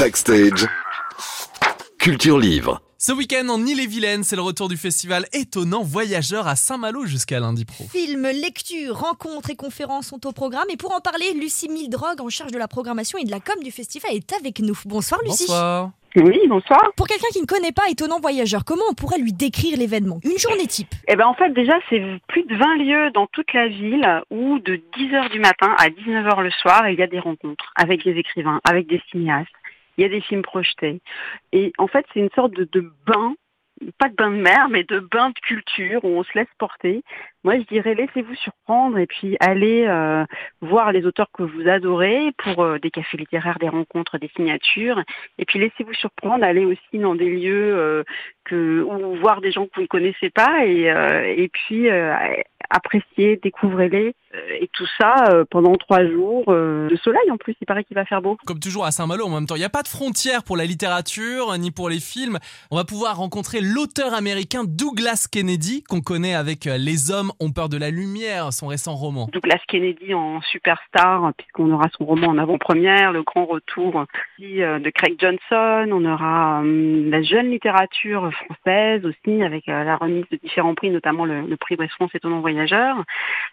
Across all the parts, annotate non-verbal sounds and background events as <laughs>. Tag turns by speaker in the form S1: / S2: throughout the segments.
S1: Backstage. Culture Livre.
S2: Ce week-end en Ille-et-Vilaine, c'est le retour du festival étonnant Voyageur à Saint-Malo jusqu'à lundi pro.
S3: Films, lectures, rencontres et conférences sont au programme. Et pour en parler, Lucie Mildrogue, en charge de la programmation et de la com du festival, est avec nous. Bonsoir Lucie.
S2: Bonsoir.
S4: Oui, bonsoir.
S3: Pour quelqu'un qui ne connaît pas Étonnant Voyageur, comment on pourrait lui décrire l'événement? Une journée type?
S4: Eh ben en fait déjà c'est plus de 20 lieux dans toute la ville où de 10h du matin à 19h le soir il y a des rencontres avec des écrivains, avec des cinéastes. Il y a des films projetés. Et en fait c'est une sorte de, de bain pas de bain de mer, mais de bain de culture où on se laisse porter. Moi, je dirais laissez-vous surprendre et puis allez euh, voir les auteurs que vous adorez pour euh, des cafés littéraires, des rencontres, des signatures. Et puis laissez-vous surprendre, allez aussi dans des lieux euh, que ou voir des gens que vous ne connaissez pas et et puis appréciez, découvrez-les. Et tout ça pendant trois jours de soleil en plus, il paraît qu'il va faire beau.
S2: Comme toujours à Saint-Malo en même temps, il n'y a pas de frontières pour la littérature ni pour les films. On va pouvoir rencontrer l'auteur américain Douglas Kennedy qu'on connaît avec Les hommes ont peur de la lumière, son récent roman.
S4: Douglas Kennedy en superstar, puisqu'on aura son roman en avant-première, le grand retour de Craig Johnson, on aura la jeune littérature française aussi, avec la remise de différents prix, notamment le, prix West France étonnant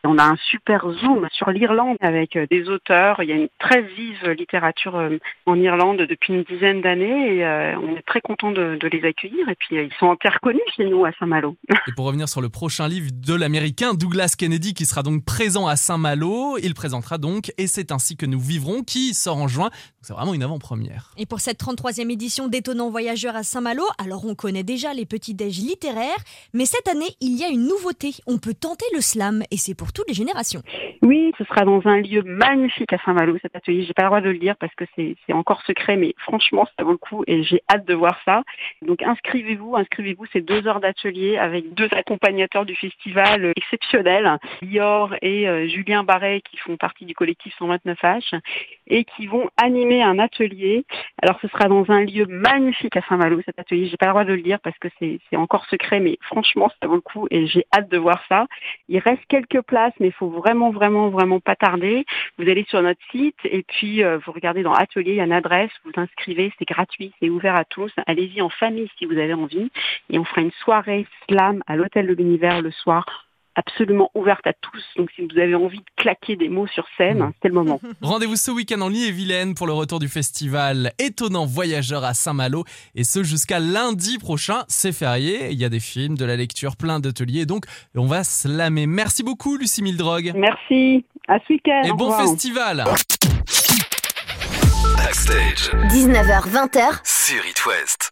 S4: On a un super zoom sur l'Irlande avec des auteurs, il y a une très vive littérature en Irlande depuis une dizaine d'années et on est très content de, de les accueillir et puis ils sont en terre connue chez nous à Saint-Malo. <laughs>
S2: Et pour revenir sur le prochain livre de l'Amérique Douglas Kennedy qui sera donc présent à Saint-Malo. Il présentera donc Et c'est ainsi que nous vivrons qui sort en juin. C'est vraiment une avant-première.
S3: Et pour cette 33e édition d'Étonnant Voyageur à Saint-Malo, alors on connaît déjà les petits déj littéraires, mais cette année, il y a une nouveauté. On peut tenter le slam et c'est pour toutes les générations.
S4: Oui, ce sera dans un lieu magnifique à Saint-Malo, cet atelier. J'ai pas le droit de le dire parce que c'est encore secret, mais franchement, ça vaut le coup et j'ai hâte de voir ça. Donc inscrivez-vous, inscrivez-vous, c'est deux heures d'atelier avec deux accompagnateurs du festival exceptionnels, Lior et euh, Julien Barret qui font partie du collectif 129H et qui vont animer un atelier. Alors ce sera dans un lieu magnifique à Saint-Malo, cet atelier. J'ai pas le droit de le dire parce que c'est encore secret, mais franchement, ça vaut le coup et j'ai hâte de voir ça. Il reste quelques places, mais il faut vraiment, vraiment, vraiment pas tarder. Vous allez sur notre site et puis euh, vous regardez dans Atelier, il y a une adresse, vous inscrivez, c'est gratuit, c'est ouvert à tous. Allez-y en famille si vous avez envie et on fera une soirée slam à l'hôtel de l'univers le soir absolument ouverte à tous. Donc si vous avez envie de claquer des mots sur scène, mmh. c'est le moment. <laughs>
S2: Rendez-vous ce week-end en Ille-et-Vilaine pour le retour du festival Étonnant Voyageur à Saint-Malo. Et ce jusqu'à lundi prochain. C'est férié. Il y a des films, de la lecture, plein d'ateliers. Donc on va slammer. Merci beaucoup Lucie Mildrogue.
S4: Merci. À ce week-end.
S2: Et bon festival.
S1: Backstage.
S5: 19h20h
S1: Sur It West.